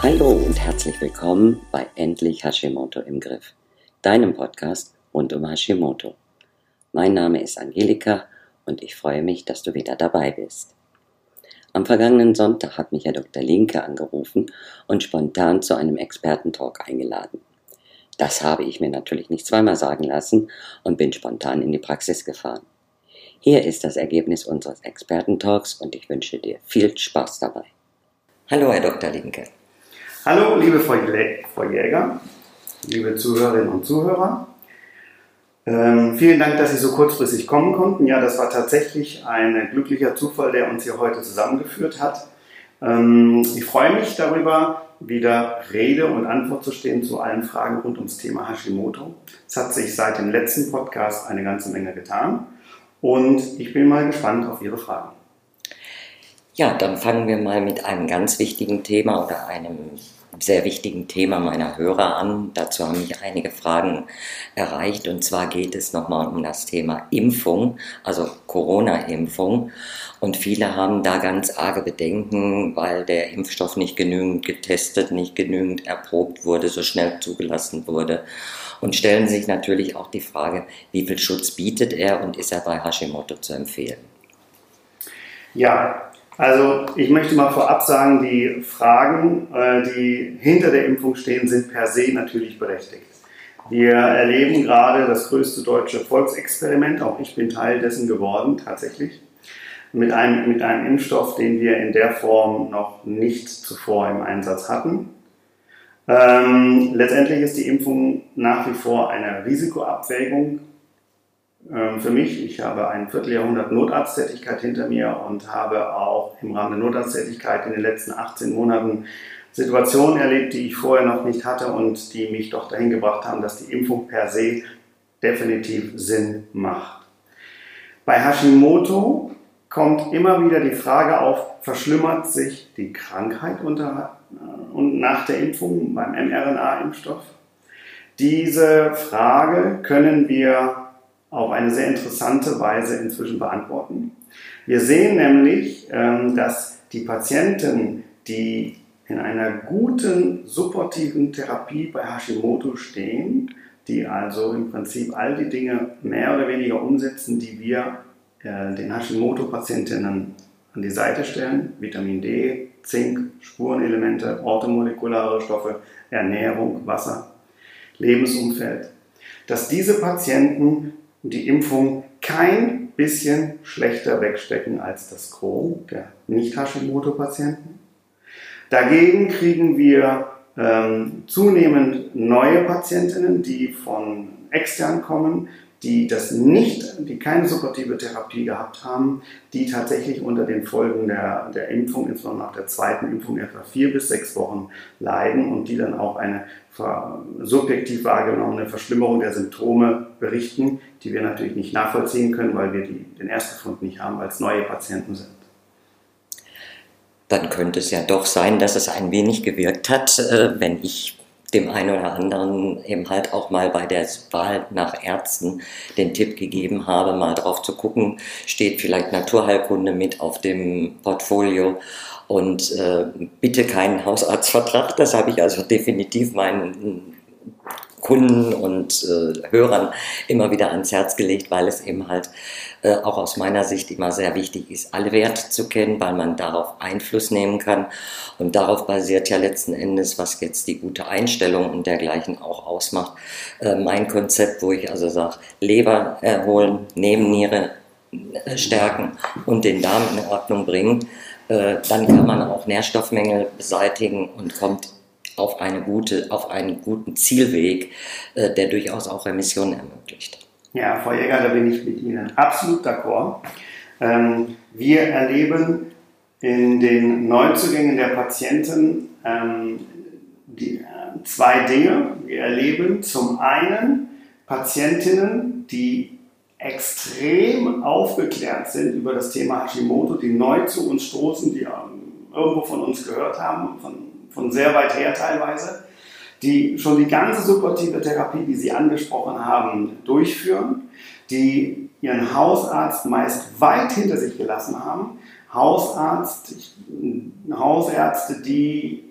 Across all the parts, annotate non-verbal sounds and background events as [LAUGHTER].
Hallo und herzlich willkommen bei Endlich Hashimoto im Griff, deinem Podcast rund um Hashimoto. Mein Name ist Angelika und ich freue mich, dass du wieder dabei bist. Am vergangenen Sonntag hat mich Herr Dr. Linke angerufen und spontan zu einem Expertentalk eingeladen. Das habe ich mir natürlich nicht zweimal sagen lassen und bin spontan in die Praxis gefahren. Hier ist das Ergebnis unseres Expertentalks und ich wünsche dir viel Spaß dabei. Hallo, Herr Dr. Linke. Hallo, liebe Frau Jäger, liebe Zuhörerinnen und Zuhörer. Ähm, vielen Dank, dass Sie so kurzfristig kommen konnten. Ja, das war tatsächlich ein glücklicher Zufall, der uns hier heute zusammengeführt hat. Ähm, ich freue mich darüber, wieder Rede und Antwort zu stehen zu allen Fragen rund ums Thema Hashimoto. Es hat sich seit dem letzten Podcast eine ganze Menge getan und ich bin mal gespannt auf Ihre Fragen. Ja, dann fangen wir mal mit einem ganz wichtigen Thema oder einem sehr wichtigen Thema meiner Hörer an. Dazu haben mich einige Fragen erreicht. Und zwar geht es nochmal um das Thema Impfung, also Corona-Impfung. Und viele haben da ganz arge Bedenken, weil der Impfstoff nicht genügend getestet, nicht genügend erprobt wurde, so schnell zugelassen wurde. Und stellen sich natürlich auch die Frage, wie viel Schutz bietet er und ist er bei Hashimoto zu empfehlen? Ja, also ich möchte mal vorab sagen, die Fragen, äh, die hinter der Impfung stehen, sind per se natürlich berechtigt. Wir erleben gerade das größte deutsche Volksexperiment, auch ich bin Teil dessen geworden tatsächlich, mit einem, mit einem Impfstoff, den wir in der Form noch nicht zuvor im Einsatz hatten. Ähm, letztendlich ist die Impfung nach wie vor eine Risikoabwägung ähm, für mich. Ich habe ein Vierteljahrhundert Notarzttätigkeit hinter mir und habe auch im Rahmen der Notarzttätigkeit in den letzten 18 Monaten Situationen erlebt, die ich vorher noch nicht hatte und die mich doch dahin gebracht haben, dass die Impfung per se definitiv Sinn macht. Bei Hashimoto kommt immer wieder die Frage auf, verschlimmert sich die Krankheit unter, und nach der Impfung beim mRNA-Impfstoff? Diese Frage können wir auf eine sehr interessante Weise inzwischen beantworten. Wir sehen nämlich, ähm, dass die Patienten, die in einer guten supportiven Therapie bei Hashimoto stehen, die also im Prinzip all die Dinge mehr oder weniger umsetzen, die wir äh, den Hashimoto-Patientinnen an die Seite stellen, Vitamin D, Zink, Spurenelemente, orthomolekulare Stoffe, Ernährung, Wasser, Lebensumfeld, dass diese Patienten die Impfung kein bisschen schlechter wegstecken als das Chrom der Nicht-Hashimoto-Patienten. Dagegen kriegen wir ähm, zunehmend neue Patientinnen, die von extern kommen, die das nicht, die keine supportive Therapie gehabt haben, die tatsächlich unter den Folgen der, der Impfung, insbesondere nach der zweiten Impfung, etwa vier bis sechs Wochen leiden und die dann auch eine subjektiv wahrgenommene Verschlimmerung der Symptome berichten, die wir natürlich nicht nachvollziehen können, weil wir die, den Erstbefund nicht haben, weil es neue Patienten sind. Dann könnte es ja doch sein, dass es ein wenig gewirkt hat, äh, wenn ich dem einen oder anderen eben halt auch mal bei der Wahl nach Ärzten den Tipp gegeben habe, mal drauf zu gucken, steht vielleicht Naturheilkunde mit auf dem Portfolio und äh, bitte keinen Hausarztvertrag. Das habe ich also definitiv meinen Kunden und äh, Hörern immer wieder ans Herz gelegt, weil es eben halt äh, auch aus meiner Sicht immer sehr wichtig ist, alle Werte zu kennen, weil man darauf Einfluss nehmen kann. Und darauf basiert ja letzten Endes, was jetzt die gute Einstellung und dergleichen auch ausmacht, äh, mein Konzept, wo ich also sage, Leber erholen, Nebenniere äh, stärken und den Darm in Ordnung bringen. Äh, dann kann man auch Nährstoffmängel beseitigen und kommt auf, eine gute, auf einen guten Zielweg, äh, der durchaus auch Remissionen ermöglicht. Ja, Frau Jäger, da bin ich mit Ihnen absolut d'accord. Ähm, wir erleben in den Neuzugängen der Patienten ähm, äh, zwei Dinge. Wir erleben zum einen Patientinnen, die extrem aufgeklärt sind über das Thema Hashimoto, die neu zu uns stoßen, die ähm, irgendwo von uns gehört haben, von von sehr weit her teilweise, die schon die ganze supportive Therapie, die Sie angesprochen haben, durchführen, die ihren Hausarzt meist weit hinter sich gelassen haben, Hausarzt, Hausärzte, die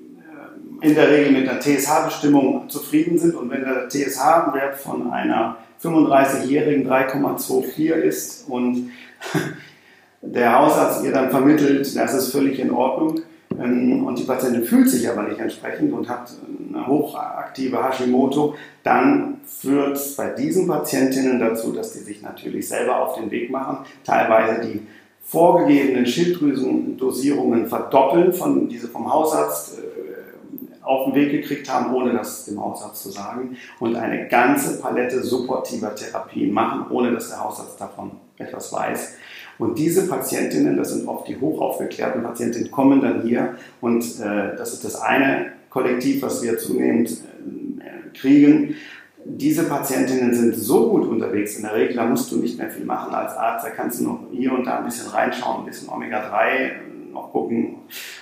äh, in der Regel mit einer TSH-Bestimmung zufrieden sind. Und wenn der TSH-Wert von einer 35-Jährigen 3,24 ist und [LAUGHS] der Hausarzt ihr dann vermittelt, das ist völlig in Ordnung, ähm, und die Patientin fühlt sich aber nicht entsprechend und hat eine hochaktive Hashimoto, dann führt es bei diesen Patientinnen dazu, dass die sich natürlich selber auf den Weg machen, teilweise die vorgegebenen Schilddrüsendosierungen verdoppeln, von, diese vom Hausarzt äh, auf den Weg gekriegt haben, ohne das dem Hausarzt zu sagen, und eine ganze Palette supportiver Therapien machen, ohne dass der Hausarzt davon etwas weiß. Und diese Patientinnen, das sind oft die hochaufgeklärten Patientinnen, kommen dann hier und äh, das ist das eine Kollektiv, was wir zunehmend äh, kriegen. Diese Patientinnen sind so gut unterwegs, in der Regel, da musst du nicht mehr viel machen als Arzt, da kannst du noch hier und da ein bisschen reinschauen, ein bisschen Omega-3 noch gucken,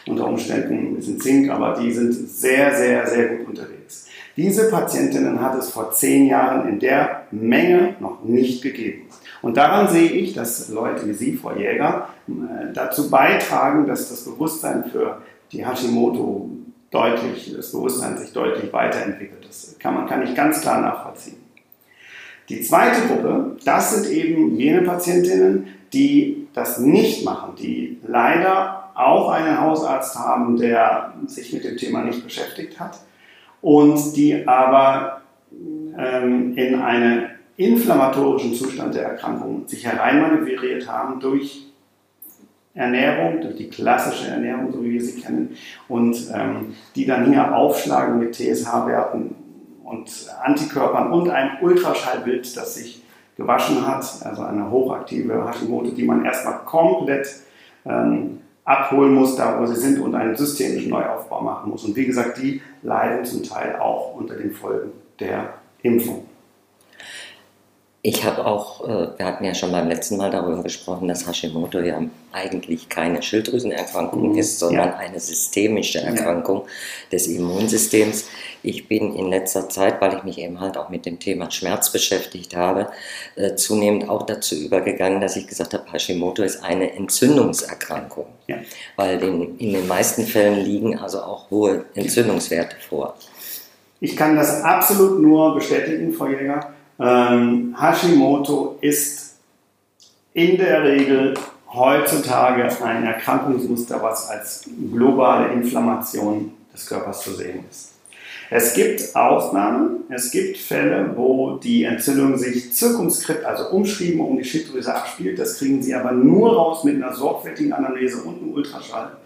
unter Umständen ein bisschen Zink, aber die sind sehr, sehr, sehr gut unterwegs. Diese Patientinnen hat es vor zehn Jahren in der Menge noch nicht gegeben. Und daran sehe ich, dass Leute wie Sie, Frau Jäger, äh, dazu beitragen, dass das Bewusstsein für die Hashimoto deutlich, das Bewusstsein sich deutlich weiterentwickelt. Das kann man kann ich ganz klar nachvollziehen. Die zweite Gruppe, das sind eben jene Patientinnen, die das nicht machen, die leider auch einen Hausarzt haben, der sich mit dem Thema nicht beschäftigt hat und die aber ähm, in eine inflammatorischen Zustand der Erkrankung sich hereinmanövriert haben durch Ernährung, durch die klassische Ernährung, so wie wir sie kennen, und ähm, die dann hier aufschlagen mit TSH-Werten und Antikörpern und einem Ultraschallbild, das sich gewaschen hat, also eine hochaktive Hashimoto, die man erstmal komplett ähm, abholen muss, da wo sie sind und einen systemischen Neuaufbau machen muss. Und wie gesagt, die leiden zum Teil auch unter den Folgen der Impfung. Ich habe auch, äh, wir hatten ja schon beim letzten Mal darüber gesprochen, dass Hashimoto ja eigentlich keine Schilddrüsenerkrankung mhm. ist, sondern ja. eine systemische Erkrankung ja. des Immunsystems. Ich bin in letzter Zeit, weil ich mich eben halt auch mit dem Thema Schmerz beschäftigt habe, äh, zunehmend auch dazu übergegangen, dass ich gesagt habe, Hashimoto ist eine Entzündungserkrankung. Ja. Weil in, in den meisten Fällen liegen also auch hohe Entzündungswerte vor. Ich kann das absolut nur bestätigen, Frau Jäger. Ähm, Hashimoto ist in der Regel heutzutage ein Erkrankungsmuster, was als globale Inflammation des Körpers zu sehen ist. Es gibt Ausnahmen, es gibt Fälle, wo die Entzündung sich zirkumskript, also umschrieben um die Schilddrüse abspielt. Das kriegen Sie aber nur raus mit einer sorgfältigen Analyse und einem Ultraschall.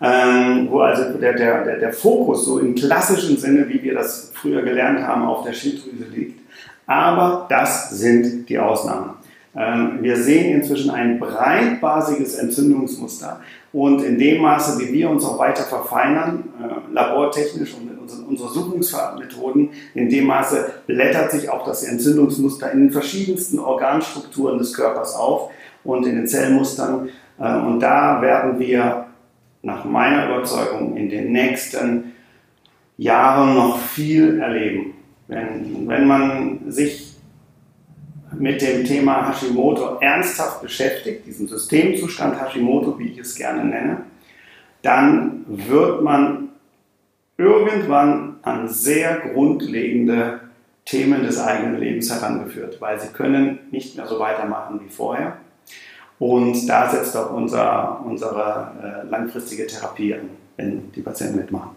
Ähm, wo also der, der, der Fokus so im klassischen Sinne, wie wir das früher gelernt haben, auf der Schilddrüse liegt. Aber das sind die Ausnahmen. Ähm, wir sehen inzwischen ein breitbasiges Entzündungsmuster und in dem Maße, wie wir uns auch weiter verfeinern, äh, labortechnisch und mit unseren Untersuchungsmethoden, in dem Maße blättert sich auch das Entzündungsmuster in den verschiedensten Organstrukturen des Körpers auf und in den Zellmustern. Ähm, und da werden wir nach meiner Überzeugung in den nächsten Jahren noch viel erleben. Wenn, wenn man sich mit dem Thema Hashimoto ernsthaft beschäftigt, diesem Systemzustand Hashimoto, wie ich es gerne nenne, dann wird man irgendwann an sehr grundlegende Themen des eigenen Lebens herangeführt, weil sie können nicht mehr so weitermachen wie vorher. Und da setzt auch unser, unsere äh, langfristige Therapie an, wenn die Patienten mitmachen.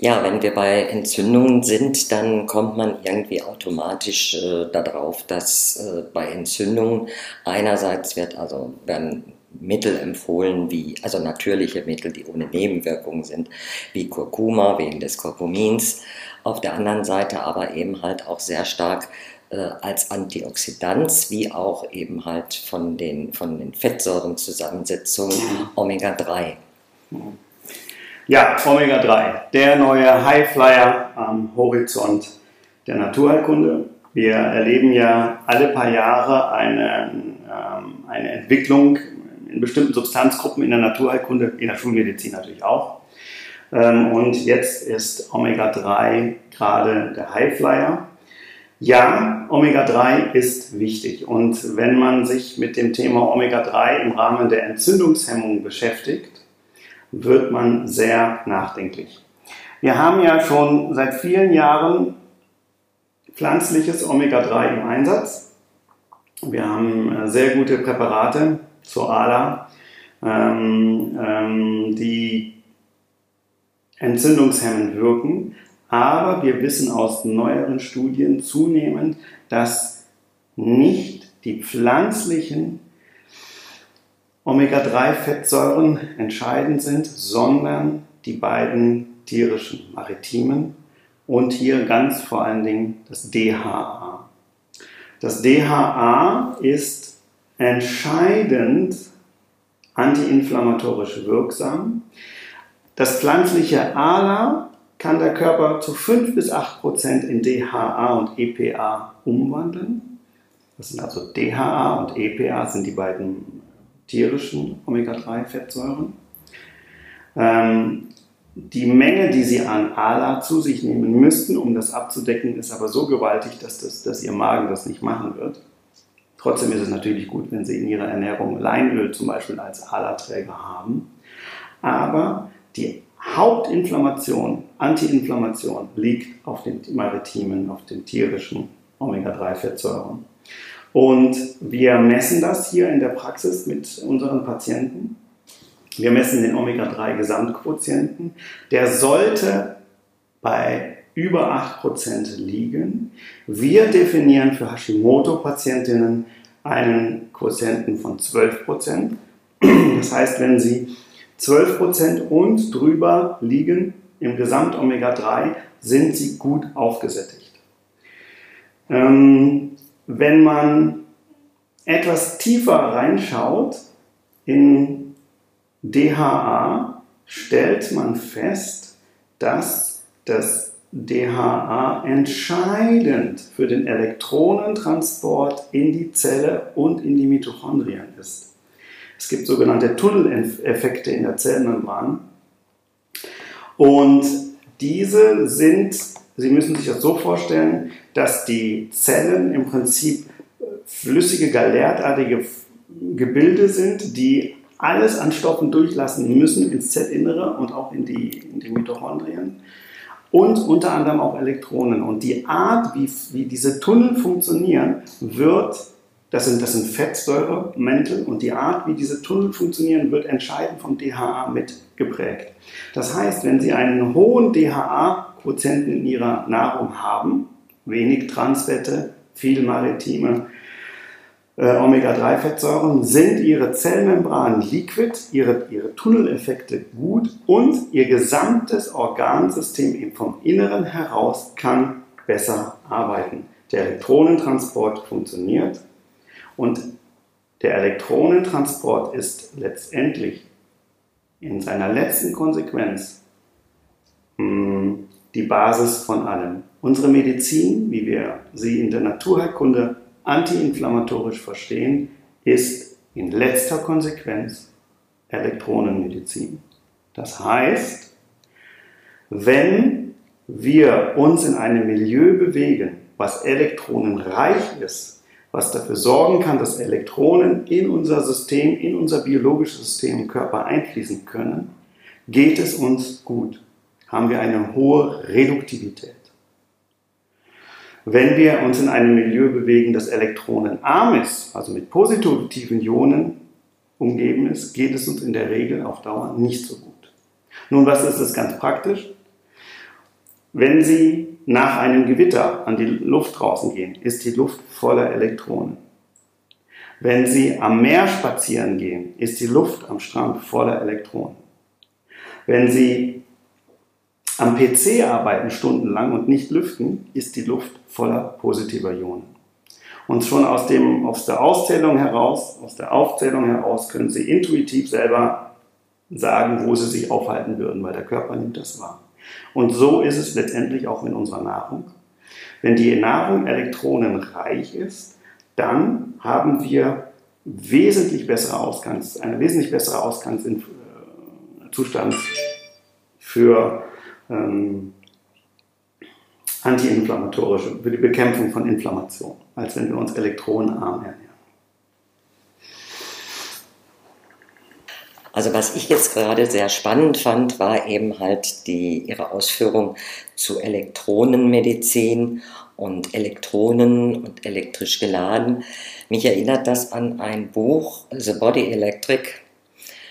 Ja, wenn wir bei Entzündungen sind, dann kommt man irgendwie automatisch äh, darauf, dass äh, bei Entzündungen einerseits wird also werden Mittel empfohlen, wie also natürliche Mittel, die ohne Nebenwirkungen sind, wie Kurkuma wegen des Kurkumins. Auf der anderen Seite aber eben halt auch sehr stark äh, als Antioxidant, wie auch eben halt von den von den Fettsäurenzusammensetzungen Omega-3. Mhm. Ja, Omega-3, der neue Highflyer am Horizont der Naturheilkunde. Wir erleben ja alle paar Jahre eine, ähm, eine Entwicklung in bestimmten Substanzgruppen in der Naturheilkunde, in der Schulmedizin natürlich auch. Ähm, und jetzt ist Omega-3 gerade der Highflyer. Ja, Omega-3 ist wichtig. Und wenn man sich mit dem Thema Omega-3 im Rahmen der Entzündungshemmung beschäftigt, wird man sehr nachdenklich. Wir haben ja schon seit vielen Jahren pflanzliches Omega-3 im Einsatz. Wir haben äh, sehr gute Präparate zur ALA, ähm, ähm, die entzündungshemmend wirken. Aber wir wissen aus neueren Studien zunehmend, dass nicht die pflanzlichen Omega-3-Fettsäuren entscheidend sind, sondern die beiden tierischen maritimen und hier ganz vor allen Dingen das DHA. Das DHA ist entscheidend antiinflammatorisch wirksam. Das pflanzliche ALA kann der Körper zu 5 bis 8 Prozent in DHA und EPA umwandeln. Das sind also DHA und EPA sind die beiden tierischen Omega-3-Fettsäuren. Ähm, die Menge, die sie an ALA zu sich nehmen müssten, um das abzudecken, ist aber so gewaltig, dass, das, dass ihr Magen das nicht machen wird. Trotzdem ist es natürlich gut, wenn Sie in Ihrer Ernährung Leinöl zum Beispiel als ALA-Träger haben. Aber die Hauptinflammation, Antiinflammation liegt auf den maritimen, auf den tierischen Omega-3-Fettsäuren. Und wir messen das hier in der Praxis mit unseren Patienten. Wir messen den Omega-3-Gesamtquotienten. Der sollte bei über 8% liegen. Wir definieren für Hashimoto-Patientinnen einen Quotienten von 12%. Das heißt, wenn Sie 12% und drüber liegen im Gesamt-Omega-3, sind Sie gut aufgesättigt. Ähm, wenn man etwas tiefer reinschaut in DHA, stellt man fest, dass das DHA entscheidend für den Elektronentransport in die Zelle und in die Mitochondrien ist. Es gibt sogenannte Tunneleffekte in der Zellmembran und diese sind Sie müssen sich das so vorstellen, dass die Zellen im Prinzip äh, flüssige, galertartige Gebilde sind, die alles an Stoffen durchlassen müssen ins Zellinnere und auch in die, in die Mitochondrien und unter anderem auch Elektronen. Und die Art, wie, wie diese Tunnel funktionieren, wird, das sind, das sind Fettsäuremäntel, und die Art, wie diese Tunnel funktionieren, wird entscheidend vom DHA mitgeprägt. Das heißt, wenn Sie einen hohen DHA Quotienten in ihrer Nahrung haben, wenig Transfette, viel maritime äh, Omega-3-Fettsäuren, sind ihre Zellmembranen liquid, ihre, ihre Tunneleffekte gut und ihr gesamtes Organsystem vom Inneren heraus kann besser arbeiten. Der Elektronentransport funktioniert und der Elektronentransport ist letztendlich in seiner letzten Konsequenz hm, die Basis von allem. Unsere Medizin, wie wir sie in der Naturheilkunde antiinflammatorisch verstehen, ist in letzter Konsequenz Elektronenmedizin. Das heißt, wenn wir uns in einem Milieu bewegen, was elektronenreich ist, was dafür sorgen kann, dass Elektronen in unser System, in unser biologisches System im Körper einfließen können, geht es uns gut haben wir eine hohe Reduktivität. Wenn wir uns in einem Milieu bewegen, das elektronenarm ist, also mit positiven Ionen umgeben ist, geht es uns in der Regel auf Dauer nicht so gut. Nun, was ist das ganz praktisch? Wenn Sie nach einem Gewitter an die Luft draußen gehen, ist die Luft voller Elektronen. Wenn Sie am Meer spazieren gehen, ist die Luft am Strand voller Elektronen. Wenn Sie am PC arbeiten stundenlang und nicht lüften, ist die Luft voller positiver Ionen. Und schon aus, dem, aus der Auszählung heraus, aus der Aufzählung heraus können Sie intuitiv selber sagen, wo Sie sich aufhalten würden, weil der Körper nimmt das wahr. Und so ist es letztendlich auch in unserer Nahrung. Wenn die Nahrung elektronenreich ist, dann haben wir wesentlich bessere Ausgangs, eine wesentlich bessere Ausgangszustand für ähm, antiinflammatorische, für die Bekämpfung von Inflammation, als wenn wir uns elektronenarm ernähren. Also was ich jetzt gerade sehr spannend fand, war eben halt die, Ihre Ausführung zu Elektronenmedizin und Elektronen und elektrisch geladen. Mich erinnert das an ein Buch, The Body Electric,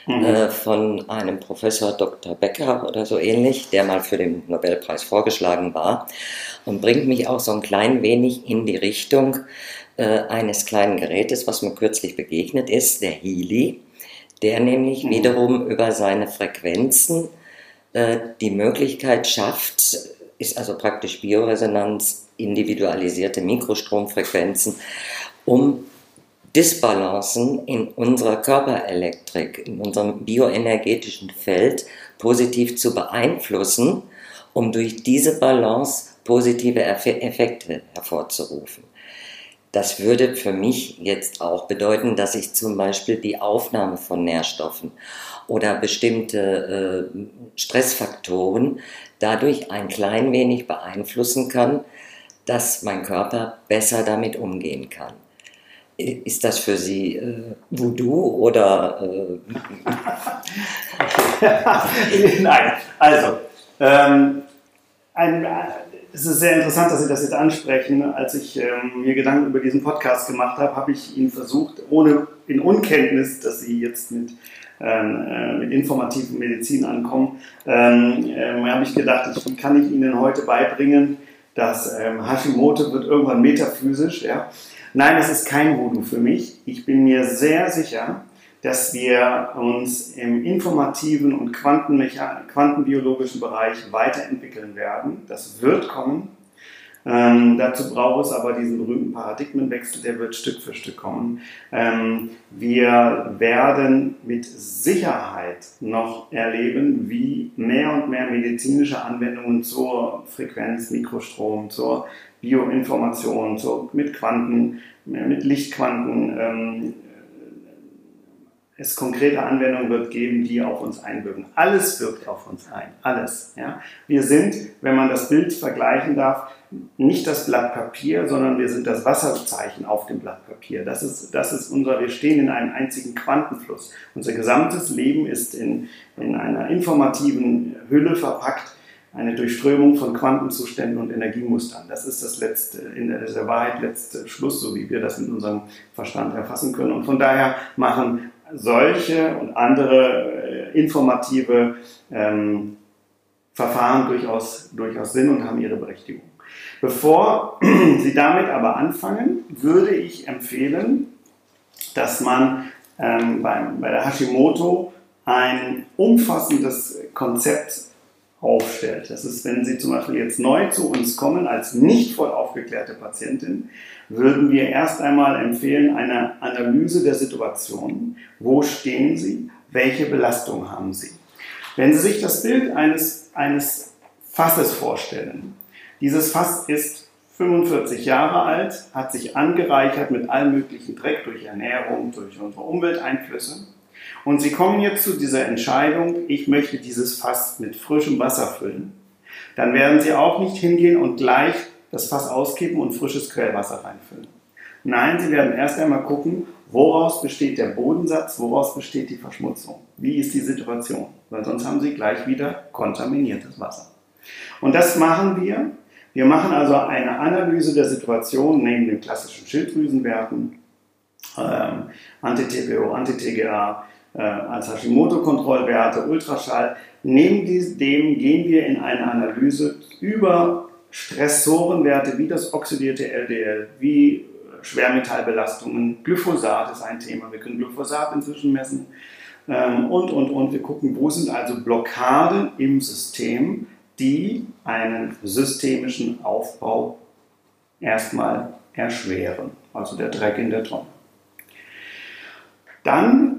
mhm. äh, von einem Professor Dr. Becker oder so ähnlich, der mal für den Nobelpreis vorgeschlagen war und bringt mich auch so ein klein wenig in die Richtung äh, eines kleinen Gerätes, was mir kürzlich begegnet ist, der Healy der nämlich wiederum über seine Frequenzen äh, die Möglichkeit schafft, ist also praktisch Bioresonanz, individualisierte Mikrostromfrequenzen, um Disbalancen in unserer Körperelektrik, in unserem bioenergetischen Feld positiv zu beeinflussen, um durch diese Balance positive Effekte hervorzurufen. Das würde für mich jetzt auch bedeuten, dass ich zum Beispiel die Aufnahme von Nährstoffen oder bestimmte äh, Stressfaktoren dadurch ein klein wenig beeinflussen kann, dass mein Körper besser damit umgehen kann. Ist das für Sie äh, Voodoo oder? Äh [LAUGHS] Nein, also ähm, ein, es ist sehr interessant, dass Sie das jetzt ansprechen. Als ich ähm, mir Gedanken über diesen Podcast gemacht habe, habe ich Ihnen versucht, ohne in Unkenntnis, dass Sie jetzt mit, ähm, äh, mit informativen Medizin ankommen, ähm, äh, habe ich gedacht, ich, wie kann ich Ihnen heute beibringen, dass ähm, Hashimoto wird irgendwann metaphysisch. Ja? Nein, es ist kein Voodoo für mich. Ich bin mir sehr sicher, dass wir uns im informativen und quantenbiologischen Bereich weiterentwickeln werden. Das wird kommen. Ähm, dazu braucht es aber diesen berühmten Paradigmenwechsel, der wird Stück für Stück kommen. Ähm, wir werden mit Sicherheit noch erleben, wie mehr und mehr medizinische Anwendungen zur Frequenz, Mikrostrom, zur Bioinformation, zur, mit Quanten, mit Lichtquanten, ähm, es konkrete Anwendungen wird geben, die auf uns einwirken. Alles wirkt auf uns ein. Alles. Ja? Wir sind, wenn man das Bild vergleichen darf, nicht das Blatt Papier, sondern wir sind das Wasserzeichen auf dem Blatt Papier. Das ist, das ist unser, wir stehen in einem einzigen Quantenfluss. Unser gesamtes Leben ist in, in einer informativen Hülle verpackt, eine Durchströmung von Quantenzuständen und Energiemustern. Das ist das letzte, in der, Wahrheit letzte Schluss, so wie wir das in unserem Verstand erfassen können. Und von daher machen solche und andere äh, informative ähm, Verfahren durchaus, durchaus Sinn und haben ihre Berechtigung. Bevor [CLEARS THROAT] Sie damit aber anfangen, würde ich empfehlen, dass man ähm, beim, bei der Hashimoto ein umfassendes Konzept aufstellt. Das ist, wenn Sie zum Beispiel jetzt neu zu uns kommen als nicht voll aufgeklärte Patientin, würden wir erst einmal empfehlen eine Analyse der Situation. Wo stehen Sie? Welche Belastung haben Sie? Wenn Sie sich das Bild eines, eines Fasses vorstellen, dieses Fass ist 45 Jahre alt, hat sich angereichert mit allem möglichen Dreck durch Ernährung, durch unsere Umwelteinflüsse und Sie kommen jetzt zu dieser Entscheidung, ich möchte dieses Fass mit frischem Wasser füllen. Dann werden Sie auch nicht hingehen und gleich das Fass auskippen und frisches Quellwasser reinfüllen. Nein, Sie werden erst einmal gucken, woraus besteht der Bodensatz, woraus besteht die Verschmutzung. Wie ist die Situation? Weil sonst haben Sie gleich wieder kontaminiertes Wasser. Und das machen wir. Wir machen also eine Analyse der Situation neben den klassischen Schilddrüsenwerten, ähm, Anti-TPO, Anti-TGA, äh, als Hashimoto-Kontrollwerte, Ultraschall. Neben dem gehen wir in eine Analyse über Stressorenwerte wie das oxidierte LDL, wie Schwermetallbelastungen, Glyphosat ist ein Thema, wir können Glyphosat inzwischen messen ähm, und, und, und. Wir gucken, wo sind also Blockaden im System, die einen systemischen Aufbau erstmal erschweren, also der Dreck in der Tonne. Dann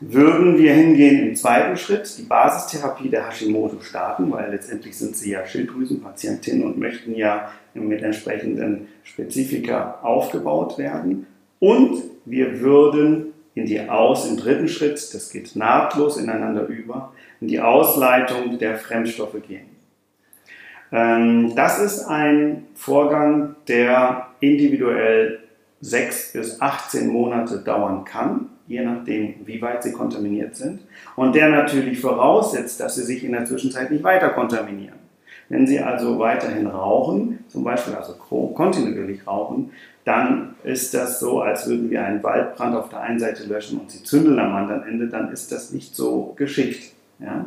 würden wir hingehen im zweiten Schritt, die Basistherapie der Hashimoto starten, weil letztendlich sind sie ja Schilddrüsenpatientin und möchten ja mit entsprechenden Spezifika aufgebaut werden. Und wir würden in die Aus, im dritten Schritt, das geht nahtlos ineinander über, in die Ausleitung der Fremdstoffe gehen. Ähm, das ist ein Vorgang, der individuell 6 bis 18 Monate dauern kann, je nachdem, wie weit sie kontaminiert sind. Und der natürlich voraussetzt, dass sie sich in der Zwischenzeit nicht weiter kontaminieren. Wenn Sie also weiterhin rauchen, zum Beispiel also kontinuierlich rauchen, dann ist das so, als würden wir einen Waldbrand auf der einen Seite löschen und Sie zündeln am anderen Ende, dann ist das nicht so geschickt. Ja?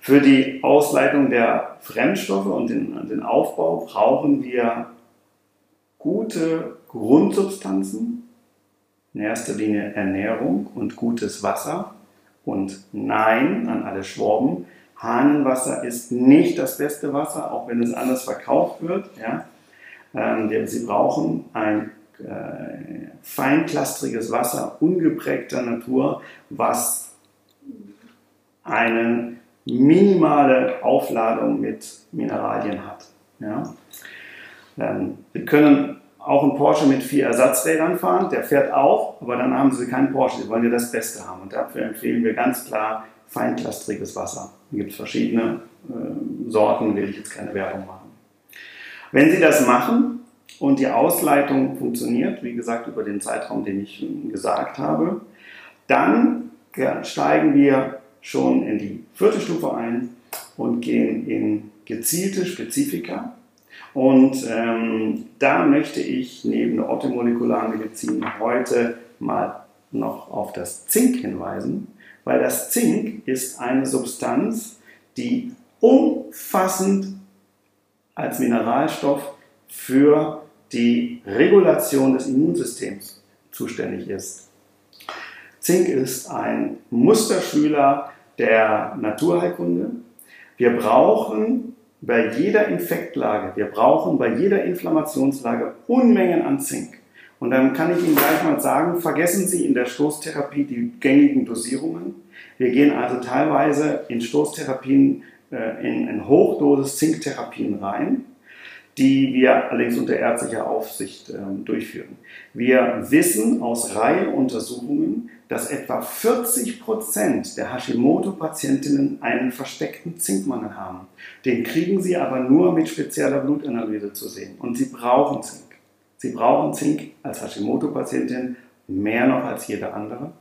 Für die Ausleitung der Fremdstoffe und den, den Aufbau brauchen wir gute Grundsubstanzen, in erster Linie Ernährung und gutes Wasser. Und nein an alle Schworben, Hahnenwasser ist nicht das beste Wasser, auch wenn es anders verkauft wird. Ja? Ähm, Sie brauchen ein äh, feinklastriges Wasser ungeprägter Natur, was einen minimale Aufladung mit Mineralien hat. Ja? Ähm, wir können auch einen Porsche mit vier Ersatzrädern fahren, der fährt auch, aber dann haben Sie keinen Porsche, Sie wollen ja das Beste haben. Und dafür empfehlen wir ganz klar feinklastriges Wasser. Da gibt es verschiedene äh, Sorten, will ich jetzt keine Werbung machen. Wenn Sie das machen und die Ausleitung funktioniert, wie gesagt über den Zeitraum, den ich gesagt habe, dann steigen wir schon in die vierte Stufe ein und gehen in gezielte Spezifika. Und ähm, da möchte ich neben der orthomolekularen Medizin heute mal noch auf das Zink hinweisen, weil das Zink ist eine Substanz, die umfassend als Mineralstoff für die Regulation des Immunsystems zuständig ist. Zink ist ein Musterschüler der Naturheilkunde. Wir brauchen bei jeder Infektlage, wir brauchen bei jeder Inflammationslage Unmengen an Zink. Und dann kann ich Ihnen gleich mal sagen, vergessen Sie in der Stoßtherapie die gängigen Dosierungen. Wir gehen also teilweise in Stoßtherapien, äh, in, in Hochdosis Zinktherapien rein, die wir allerdings unter ärztlicher Aufsicht äh, durchführen. Wir wissen aus Reihenuntersuchungen, dass etwa 40 Prozent der Hashimoto-Patientinnen einen versteckten Zinkmangel haben. Den kriegen sie aber nur mit spezieller Blutanalyse zu sehen. Und sie brauchen Zink. Sie brauchen Zink als Hashimoto-Patientin mehr noch als jede andere.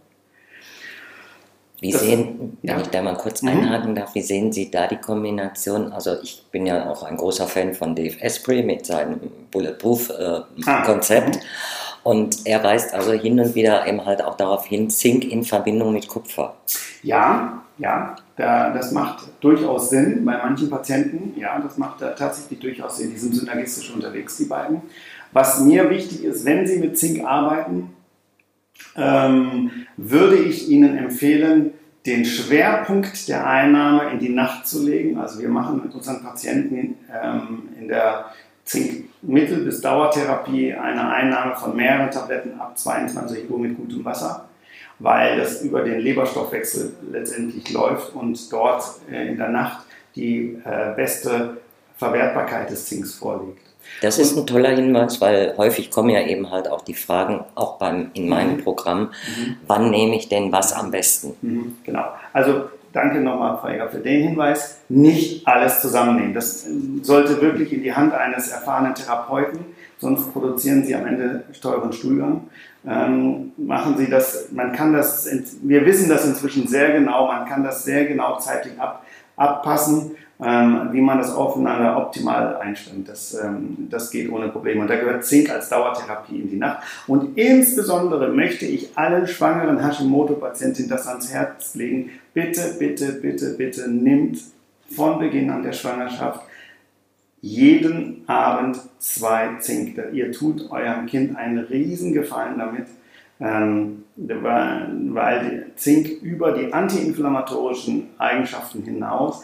Wie das, sehen, wenn ja. ich da mal kurz mhm. einhaken darf, wie sehen Sie da die Kombination? Also ich bin ja auch ein großer Fan von Dave Asprey mit seinem Bulletproof-Konzept. Äh, ah. Und er weist also hin und wieder eben halt auch darauf hin, Zink in Verbindung mit Kupfer. Ja, ja, da, das macht durchaus Sinn bei manchen Patienten. Ja, das macht tatsächlich durchaus Sinn. Die sind synergistisch unterwegs, die beiden. Was mir wichtig ist, wenn Sie mit Zink arbeiten, ähm, würde ich Ihnen empfehlen, den Schwerpunkt der Einnahme in die Nacht zu legen. Also wir machen mit unseren Patienten ähm, in der Zinkmittel- bis Dauertherapie eine Einnahme von mehreren Tabletten ab 22 Uhr mit gutem Wasser, weil das über den Leberstoffwechsel letztendlich läuft und dort äh, in der Nacht die äh, beste Verwertbarkeit des Zinks vorliegt. Das ist ein toller Hinweis, weil häufig kommen ja eben halt auch die Fragen, auch beim, in meinem mhm. Programm, mhm. wann nehme ich denn was am besten? Mhm. Genau. Also danke nochmal, Jäger, für den Hinweis. Nicht alles zusammennehmen. Das sollte wirklich in die Hand eines erfahrenen Therapeuten, sonst produzieren Sie am Ende teuren Stuhlgang. Ähm, machen Sie das, man kann das, wir wissen das inzwischen sehr genau, man kann das sehr genau zeitlich ab, abpassen, ähm, wie man das aufeinander optimal einstimmt. Das, ähm, das geht ohne Probleme. Und da gehört Zink als Dauertherapie in die Nacht. Und insbesondere möchte ich allen schwangeren Hashimoto-Patientinnen das ans Herz legen, bitte, bitte, bitte, bitte nimmt von Beginn an der Schwangerschaft jeden Abend zwei Zink. Ihr tut eurem Kind einen Riesengefallen damit, ähm, weil Zink über die antiinflammatorischen Eigenschaften hinaus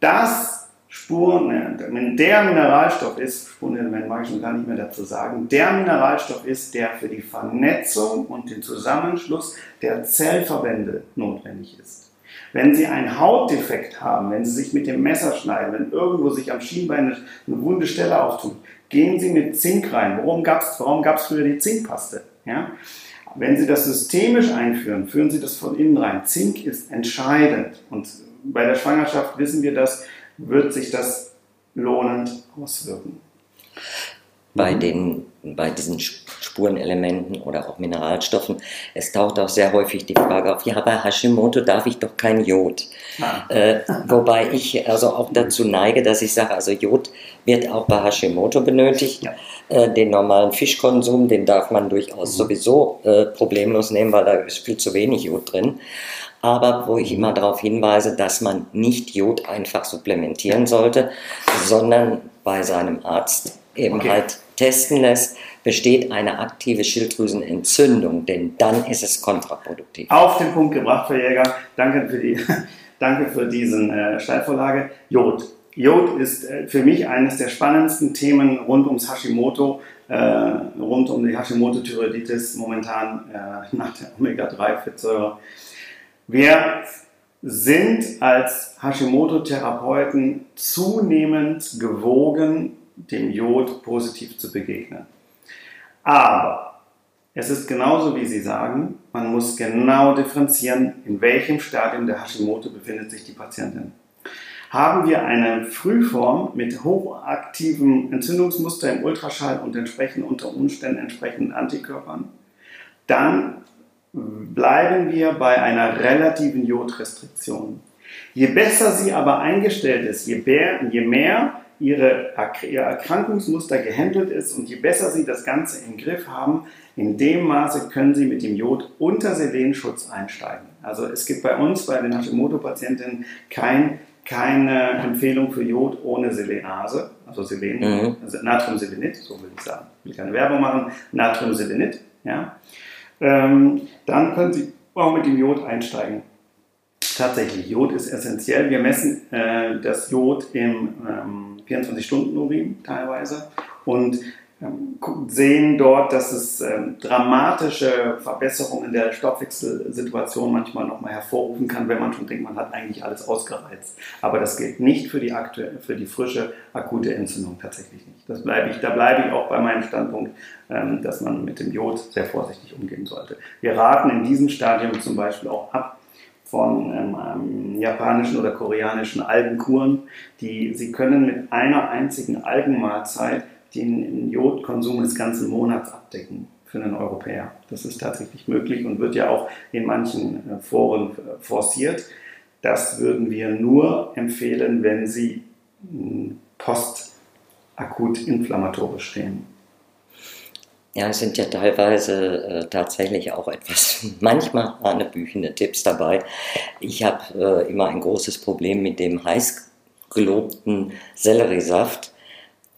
das Spuren, wenn der Mineralstoff ist, Spurenelement mag ich schon gar nicht mehr dazu sagen, der Mineralstoff ist, der für die Vernetzung und den Zusammenschluss der Zellverbände notwendig ist. Wenn Sie einen Hautdefekt haben, wenn Sie sich mit dem Messer schneiden, wenn irgendwo sich am Schienbein eine wunde Stelle auftut, gehen Sie mit Zink rein. Warum gab es warum gab's früher die Zinkpaste? Ja? Wenn Sie das systemisch einführen, führen Sie das von innen rein. Zink ist entscheidend. Und bei der Schwangerschaft wissen wir das, wird sich das lohnend auswirken. Bei, den, bei diesen Spurenelementen oder auch Mineralstoffen, es taucht auch sehr häufig die Frage auf, ja, bei Hashimoto darf ich doch kein Jod. Ah. Äh, wobei ich also auch dazu neige, dass ich sage, also Jod wird auch bei Hashimoto benötigt. Ja. Äh, den normalen Fischkonsum, den darf man durchaus mhm. sowieso äh, problemlos nehmen, weil da ist viel zu wenig Jod drin aber wo ich immer darauf hinweise, dass man nicht Jod einfach supplementieren sollte, sondern bei seinem Arzt eben okay. halt testen lässt, besteht eine aktive Schilddrüsenentzündung, denn dann ist es kontraproduktiv. Auf den Punkt gebracht, Frau Jäger. Danke für, die, [LAUGHS] danke für diesen äh, Steilvorlage. Jod. Jod ist äh, für mich eines der spannendsten Themen rund ums Hashimoto, äh, rund um die Hashimoto-Thyreoiditis momentan äh, [LAUGHS] nach der Omega-3-Fettsäure. Wir sind als Hashimoto-Therapeuten zunehmend gewogen, dem Jod positiv zu begegnen. Aber es ist genauso, wie Sie sagen, man muss genau differenzieren, in welchem Stadium der Hashimoto befindet sich die Patientin. Haben wir eine Frühform mit hochaktivem Entzündungsmuster im Ultraschall und entsprechend unter Umständen entsprechenden Antikörpern, dann bleiben wir bei einer relativen Jodrestriktion. Je besser sie aber eingestellt ist, je mehr, je mehr ihre, ihr Erkrankungsmuster gehandelt ist und je besser sie das Ganze im Griff haben, in dem Maße können sie mit dem Jod unter Selenschutz einsteigen. Also es gibt bei uns, bei den Hashimoto-Patientinnen, kein, keine Empfehlung für Jod ohne Selenase, also Selen, mhm. also Natriumselenit, so will ich sagen. Ich will keine Werbung machen, Natriumselenit. Ja ähm, dann können Sie auch mit dem Jod einsteigen. Tatsächlich, Jod ist essentiell. Wir messen äh, das Jod im ähm, 24-Stunden-Urin teilweise und sehen dort, dass es ähm, dramatische Verbesserungen der Stoffwechselsituation manchmal nochmal hervorrufen kann, wenn man schon denkt, man hat eigentlich alles ausgereizt. Aber das gilt nicht für die, aktuelle, für die frische akute Entzündung tatsächlich nicht. Das bleibe ich, da bleibe ich auch bei meinem Standpunkt, ähm, dass man mit dem Jod sehr vorsichtig umgehen sollte. Wir raten in diesem Stadium zum Beispiel auch ab von ähm, japanischen oder koreanischen Algenkuren, die sie können mit einer einzigen Algenmahlzeit den Jodkonsum des ganzen Monats abdecken für einen Europäer. Das ist tatsächlich möglich und wird ja auch in manchen äh, Foren äh, forciert. Das würden wir nur empfehlen, wenn Sie hm, postakut inflammatorisch stehen. Ja, es sind ja teilweise äh, tatsächlich auch etwas, [LAUGHS] manchmal hanebüchende Tipps dabei. Ich habe äh, immer ein großes Problem mit dem heiß gelobten Selleriesaft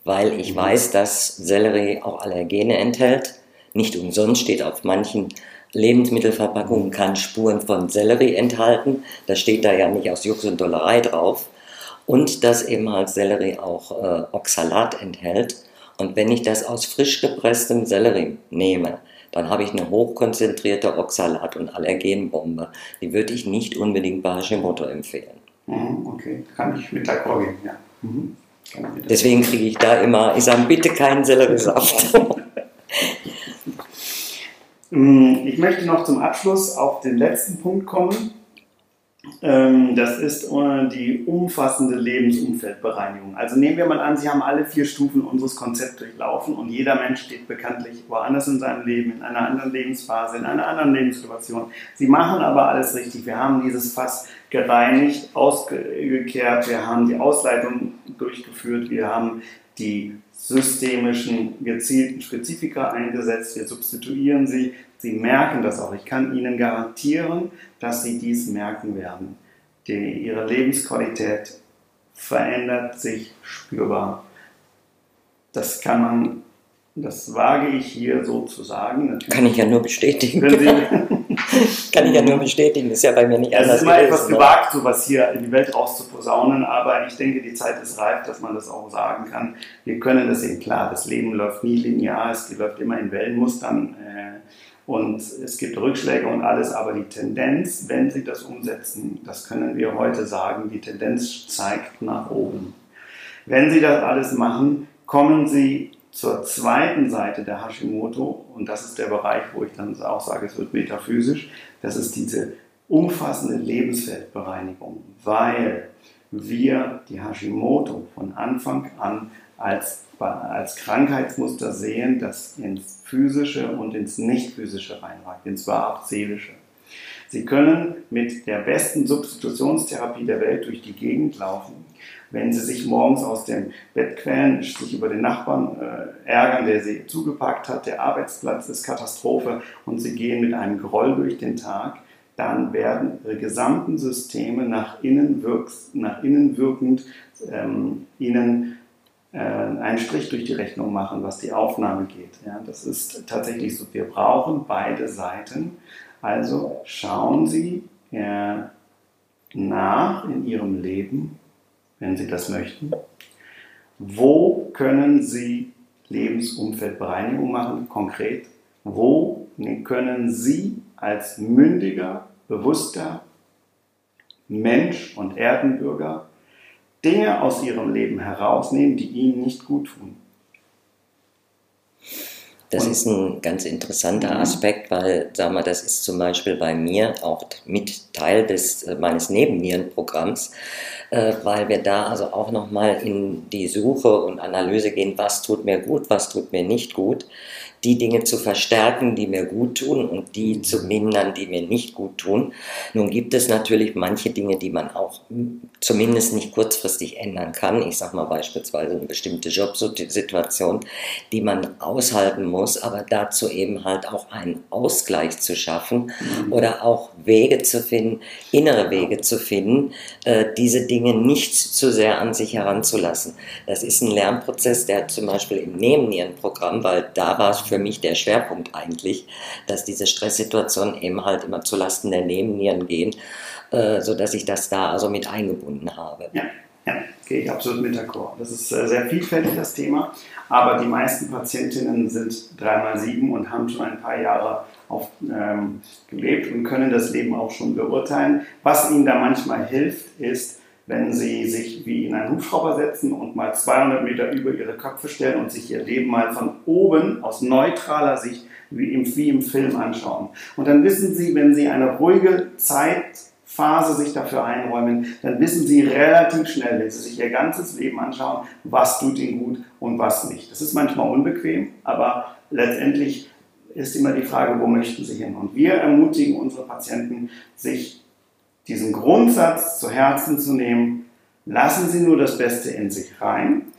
weil ich weiß, dass Sellerie auch Allergene enthält. Nicht umsonst steht auf manchen Lebensmittelverpackungen kann Spuren von Sellerie enthalten. Das steht da ja nicht aus Jux und Dollerei drauf. Und dass eben halt Sellerie auch äh, Oxalat enthält. Und wenn ich das aus frisch gepresstem Sellerie nehme, dann habe ich eine hochkonzentrierte Oxalat- und Allergenbombe. Die würde ich nicht unbedingt bei Hashimoto empfehlen. Mhm, okay, kann ich mit d'accord gehen, ja. Mhm. Deswegen kriege ich da immer, ich sage, bitte keinen Selleriesaft. [LAUGHS] Mm, ich möchte noch zum Abschluss auf den letzten Punkt kommen. Ähm, das ist die umfassende Lebensumfeldbereinigung. Also nehmen wir mal an, Sie haben alle vier Stufen unseres Konzepts durchlaufen und jeder Mensch steht bekanntlich woanders in seinem Leben, in einer anderen Lebensphase, in einer anderen Lebenssituation. Sie machen aber alles richtig. Wir haben dieses Fass gereinigt, ausgekehrt, wir haben die Ausleitung durchgeführt, wir haben die systemischen gezielten Spezifika eingesetzt, wir substituieren sie, sie merken das auch. Ich kann Ihnen garantieren, dass Sie dies merken werden. Die, ihre Lebensqualität verändert sich spürbar. Das kann man, das wage ich hier so zu sagen. Natürlich kann ich ja nur bestätigen. [LAUGHS] [LAUGHS] kann ich ja nur bestätigen, ist ja bei mir nicht anders. Es ist immer etwas ne? gewagt, sowas hier in die Welt rauszuposaunen, aber ich denke, die Zeit ist reif, dass man das auch sagen kann. Wir können das sehen, klar, das Leben läuft nie linear, es läuft immer in Wellenmustern äh, und es gibt Rückschläge und alles, aber die Tendenz, wenn Sie das umsetzen, das können wir heute sagen, die Tendenz zeigt nach oben. Wenn Sie das alles machen, kommen Sie zur zweiten Seite der Hashimoto, und das ist der Bereich, wo ich dann auch sage, es wird metaphysisch, das ist diese umfassende Lebensfeldbereinigung, weil wir die Hashimoto von Anfang an als, als Krankheitsmuster sehen, das ins Physische und ins Nicht-Physische reinreicht, ins Wahrhaft-Seelische. Sie können mit der besten Substitutionstherapie der Welt durch die Gegend laufen. Wenn Sie sich morgens aus dem Bett quälen, sich über den Nachbarn äh, ärgern, der Sie zugepackt hat, der Arbeitsplatz ist Katastrophe und Sie gehen mit einem Groll durch den Tag, dann werden Ihre gesamten Systeme nach innen, wirks, nach innen wirkend ähm, Ihnen äh, einen Strich durch die Rechnung machen, was die Aufnahme geht. Ja, das ist tatsächlich so. Wir brauchen beide Seiten. Also schauen Sie äh, nach in Ihrem Leben, wenn Sie das möchten. Wo können Sie Lebensumfeldbereinigung machen, konkret? Wo können Sie als mündiger, bewusster Mensch und Erdenbürger Dinge aus ihrem Leben herausnehmen, die ihnen nicht gut tun. Das ist ein ganz interessanter Aspekt, weil, sag mal, das ist zum Beispiel bei mir auch mit Teil des, äh, meines Nebennierenprogramms, äh, weil wir da also auch nochmal in die Suche und Analyse gehen, was tut mir gut, was tut mir nicht gut die Dinge zu verstärken, die mir gut tun und die zu mindern, die mir nicht gut tun. Nun gibt es natürlich manche Dinge, die man auch zumindest nicht kurzfristig ändern kann. Ich sage mal beispielsweise eine bestimmte Jobsituation, die man aushalten muss, aber dazu eben halt auch einen Ausgleich zu schaffen mhm. oder auch Wege zu finden, innere Wege zu finden, äh, diese Dinge nicht zu sehr an sich heranzulassen. Das ist ein Lernprozess, der zum Beispiel im Nebennierenprogramm, weil da war es für mich der Schwerpunkt eigentlich, dass diese Stresssituationen eben halt immer zulasten der Nebennieren gehen, äh, sodass ich das da also mit eingebunden habe. Ja, ja gehe ich absolut mit d'accord. Das ist äh, sehr vielfältig, das Thema. Aber die meisten Patientinnen sind dreimal sieben und haben schon ein paar Jahre auf, ähm, gelebt und können das Leben auch schon beurteilen. Was ihnen da manchmal hilft, ist, wenn Sie sich wie in einen Hubschrauber setzen und mal 200 Meter über Ihre Köpfe stellen und sich Ihr Leben mal von oben aus neutraler Sicht wie im, wie im Film anschauen. Und dann wissen Sie, wenn Sie eine ruhige Zeitphase sich dafür einräumen, dann wissen Sie relativ schnell, wenn Sie sich Ihr ganzes Leben anschauen, was tut Ihnen gut und was nicht. Das ist manchmal unbequem, aber letztendlich ist immer die Frage, wo möchten Sie hin? Und wir ermutigen unsere Patienten, sich diesen Grundsatz zu Herzen zu nehmen, lassen Sie nur das Beste in sich rein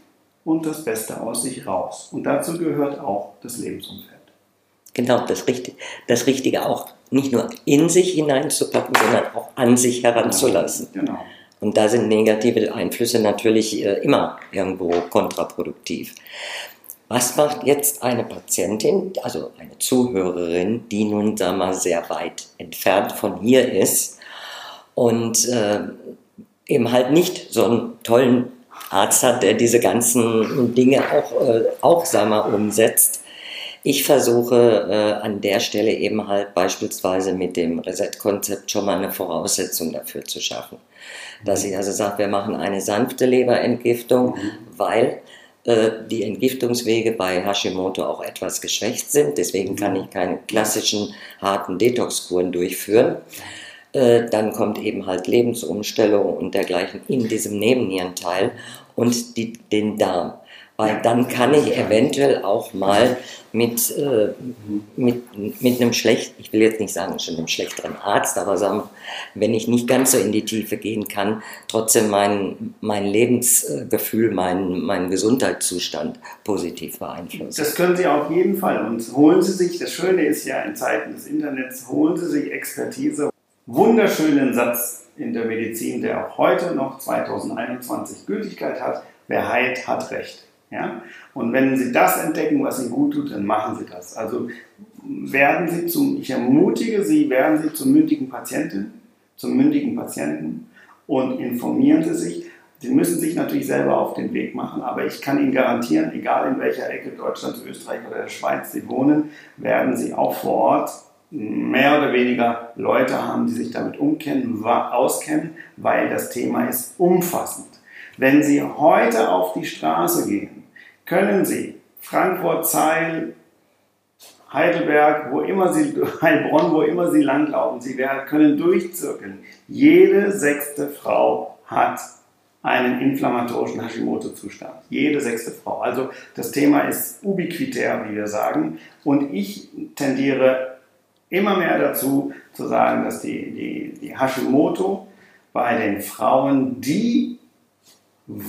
und das Beste aus sich raus. Und dazu gehört auch das Lebensumfeld. Genau, das Richtige, das Richtige auch nicht nur in sich hineinzupacken, sondern auch an sich heranzulassen. Genau. genau. Und da sind negative Einflüsse natürlich äh, immer irgendwo kontraproduktiv. Was macht jetzt eine Patientin, also eine Zuhörerin, die nun sagen wir, mal, sehr weit entfernt von hier ist und äh, eben halt nicht so einen tollen Arzt hat, der diese ganzen Dinge auch, äh, auch sag mal, umsetzt. Ich versuche äh, an der Stelle eben halt beispielsweise mit dem Reset-Konzept schon mal eine Voraussetzung dafür zu schaffen. Dass ich also sage, wir machen eine sanfte Leberentgiftung, weil äh, die Entgiftungswege bei Hashimoto auch etwas geschwächt sind. Deswegen kann ich keine klassischen harten Detox-Kuren durchführen. Äh, dann kommt eben halt Lebensumstellung und dergleichen in diesem Nebennierenteil und die, den Darm. Weil dann kann ich eventuell auch mal mit, äh, mit, mit einem schlecht, ich will jetzt nicht sagen schon einem schlechteren Arzt, aber sagen, wenn ich nicht ganz so in die Tiefe gehen kann, trotzdem mein, mein Lebensgefühl, meinen mein Gesundheitszustand positiv beeinflussen. Das können Sie auf jeden Fall. Und holen Sie sich, das Schöne ist ja in Zeiten des Internets, holen Sie sich Expertise wunderschönen Satz in der Medizin, der auch heute noch 2021 Gültigkeit hat. Wer heilt, hat Recht. Ja? Und wenn Sie das entdecken, was Ihnen gut tut, dann machen Sie das. Also werden Sie zum, ich ermutige Sie, werden Sie zum mündigen Patientin, zum mündigen Patienten und informieren Sie sich. Sie müssen sich natürlich selber auf den Weg machen, aber ich kann Ihnen garantieren, egal in welcher Ecke Deutschlands, Österreich oder der Schweiz Sie wohnen, werden Sie auch vor Ort mehr oder weniger Leute haben, die sich damit umkennen, auskennen, weil das Thema ist umfassend. Wenn Sie heute auf die Straße gehen, können Sie Frankfurt, Zeil, Heidelberg, wo immer Sie, [LAUGHS] Heilbronn, wo immer Sie langlaufen, Sie werden, können durchzirkeln. Jede sechste Frau hat einen inflammatorischen Hashimoto-Zustand. Jede sechste Frau. Also das Thema ist ubiquitär, wie wir sagen. Und ich tendiere immer mehr dazu zu sagen, dass die, die, die Hashimoto bei den Frauen die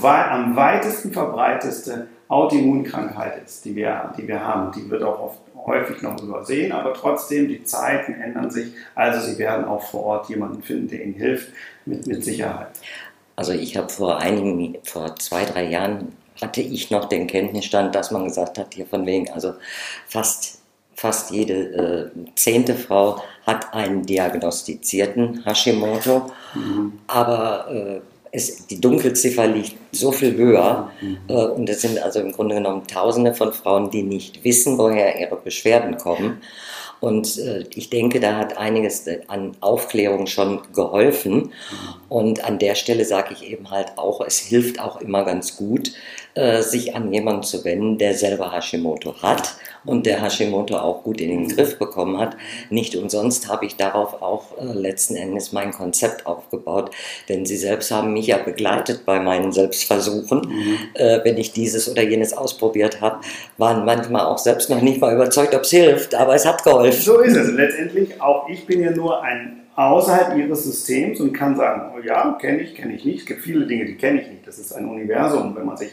am weitesten verbreiteste Autoimmunkrankheit ist, die wir, die wir haben. Die wird auch oft, häufig noch übersehen, aber trotzdem, die Zeiten ändern sich. Also Sie werden auch vor Ort jemanden finden, der Ihnen hilft, mit, mit Sicherheit. Also ich habe vor einigen, vor zwei, drei Jahren hatte ich noch den Kenntnisstand, dass man gesagt hat, hier von wegen, also fast, fast jede äh, zehnte Frau hat einen diagnostizierten Hashimoto, mhm. aber äh, es, die Dunkelziffer liegt so viel höher mhm. äh, und es sind also im Grunde genommen Tausende von Frauen, die nicht wissen, woher ihre Beschwerden kommen. Und äh, ich denke, da hat einiges an Aufklärung schon geholfen. Und an der Stelle sage ich eben halt auch, es hilft auch immer ganz gut, äh, sich an jemanden zu wenden, der selber Hashimoto hat und der Hashimoto auch gut in den Griff bekommen hat. Nicht umsonst habe ich darauf auch äh, letzten Endes mein Konzept aufgebaut, denn sie selbst haben mich ja begleitet bei meinen Selbstversuchen. Mhm. Äh, wenn ich dieses oder jenes ausprobiert habe, waren manchmal auch selbst noch nicht mal überzeugt, ob es hilft, aber es hat geholfen. So ist es. Letztendlich, auch ich bin ja nur ein außerhalb ihres Systems und kann sagen, oh ja, kenne ich, kenne ich nicht. Es gibt viele Dinge, die kenne ich nicht. Das ist ein Universum. Wenn man sich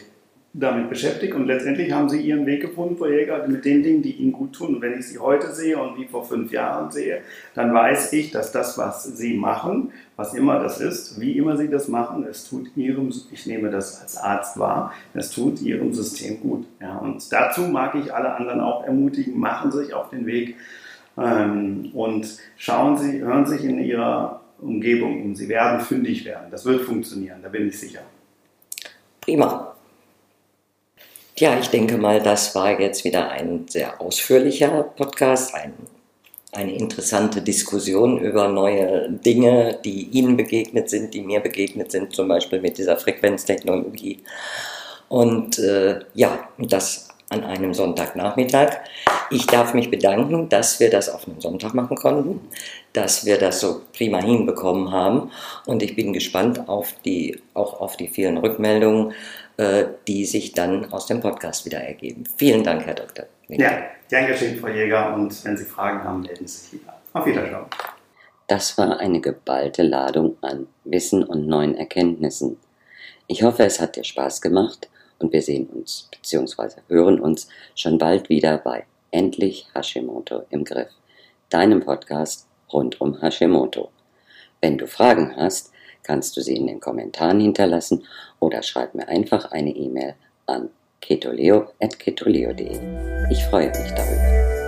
damit beschäftigt und letztendlich haben sie ihren Weg gefunden, Frau Jäger, mit den Dingen, die ihnen gut tun. Und wenn ich sie heute sehe und wie vor fünf Jahren sehe, dann weiß ich, dass das, was sie machen, was immer das ist, wie immer sie das machen, es tut ihrem, ich nehme das als Arzt wahr, es tut ihrem System gut. Ja, und dazu mag ich alle anderen auch ermutigen, machen sich auf den Weg ähm, und schauen Sie, hören sich in Ihrer Umgebung um. Sie werden fündig werden. Das wird funktionieren, da bin ich sicher. Prima. Ja, ich denke mal, das war jetzt wieder ein sehr ausführlicher Podcast, ein, eine interessante Diskussion über neue Dinge, die Ihnen begegnet sind, die mir begegnet sind, zum Beispiel mit dieser Frequenztechnologie. Und äh, ja, das an einem Sonntagnachmittag. Ich darf mich bedanken, dass wir das auf einem Sonntag machen konnten, dass wir das so prima hinbekommen haben. Und ich bin gespannt auf die, auch auf die vielen Rückmeldungen, die sich dann aus dem Podcast wieder ergeben. Vielen Dank, Herr Dr. Ja, gern geschehen, Frau Jäger. Und wenn Sie Fragen haben, melden Sie sich wieder. Auf Wiedersehen. Das war eine geballte Ladung an Wissen und neuen Erkenntnissen. Ich hoffe, es hat dir Spaß gemacht und wir sehen uns bzw. hören uns schon bald wieder bei Endlich Hashimoto im Griff, deinem Podcast rund um Hashimoto. Wenn du Fragen hast, kannst du sie in den Kommentaren hinterlassen oder schreib mir einfach eine E-Mail an ketoleo.ketoleo.de. Ich freue mich darüber.